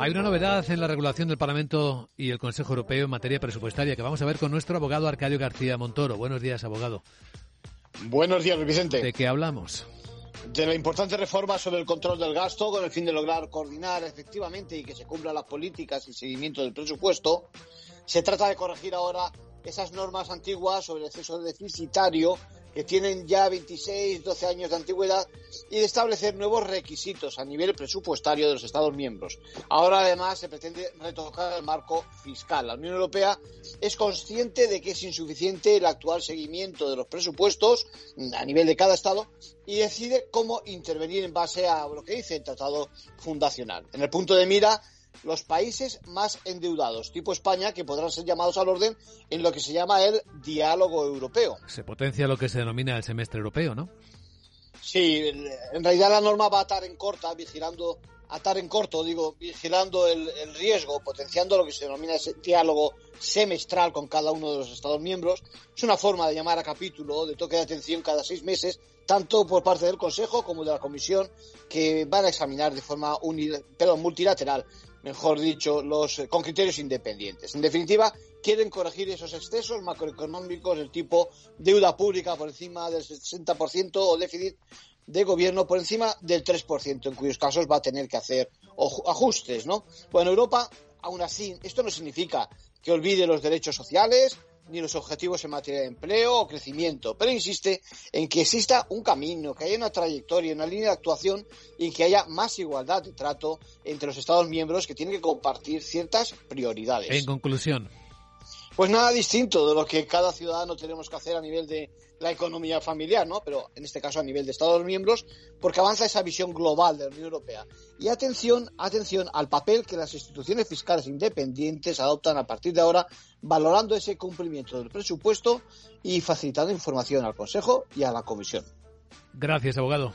Hay una novedad en la regulación del Parlamento y el Consejo Europeo en materia presupuestaria que vamos a ver con nuestro abogado Arcadio García Montoro. Buenos días, abogado. Buenos días, Vicente. ¿De qué hablamos? De la importante reforma sobre el control del gasto con el fin de lograr coordinar efectivamente y que se cumplan las políticas y seguimiento del presupuesto. Se trata de corregir ahora esas normas antiguas sobre el exceso deficitario que tienen ya 26, 12 años de antigüedad y de establecer nuevos requisitos a nivel presupuestario de los Estados miembros. Ahora además se pretende retocar el marco fiscal. La Unión Europea es consciente de que es insuficiente el actual seguimiento de los presupuestos a nivel de cada Estado y decide cómo intervenir en base a lo que dice el Tratado Fundacional. En el punto de mira los países más endeudados, tipo España, que podrán ser llamados al orden en lo que se llama el diálogo europeo. Se potencia lo que se denomina el semestre europeo, ¿no? Sí, en realidad la norma va a estar en corta, vigilando, a estar en corto, digo, vigilando el, el riesgo, potenciando lo que se denomina ese diálogo semestral con cada uno de los Estados miembros. Es una forma de llamar a capítulo, de toque de atención cada seis meses, tanto por parte del Consejo como de la Comisión, que van a examinar de forma perdón, multilateral mejor dicho, los, con criterios independientes. En definitiva, quieren corregir esos excesos macroeconómicos del tipo deuda pública por encima del 60% o déficit de gobierno por encima del 3%, en cuyos casos va a tener que hacer ajustes, ¿no? Bueno, Europa, aún así, esto no significa que olvide los derechos sociales, ni los objetivos en materia de empleo o crecimiento, pero insiste en que exista un camino, que haya una trayectoria, una línea de actuación y que haya más igualdad de trato entre los Estados miembros que tienen que compartir ciertas prioridades. En conclusión. Pues nada distinto de lo que cada ciudadano tenemos que hacer a nivel de la economía familiar, ¿no? Pero en este caso a nivel de Estados miembros, porque avanza esa visión global de la Unión Europea. Y atención, atención al papel que las instituciones fiscales independientes adoptan a partir de ahora, valorando ese cumplimiento del presupuesto y facilitando información al Consejo y a la Comisión. Gracias, abogado.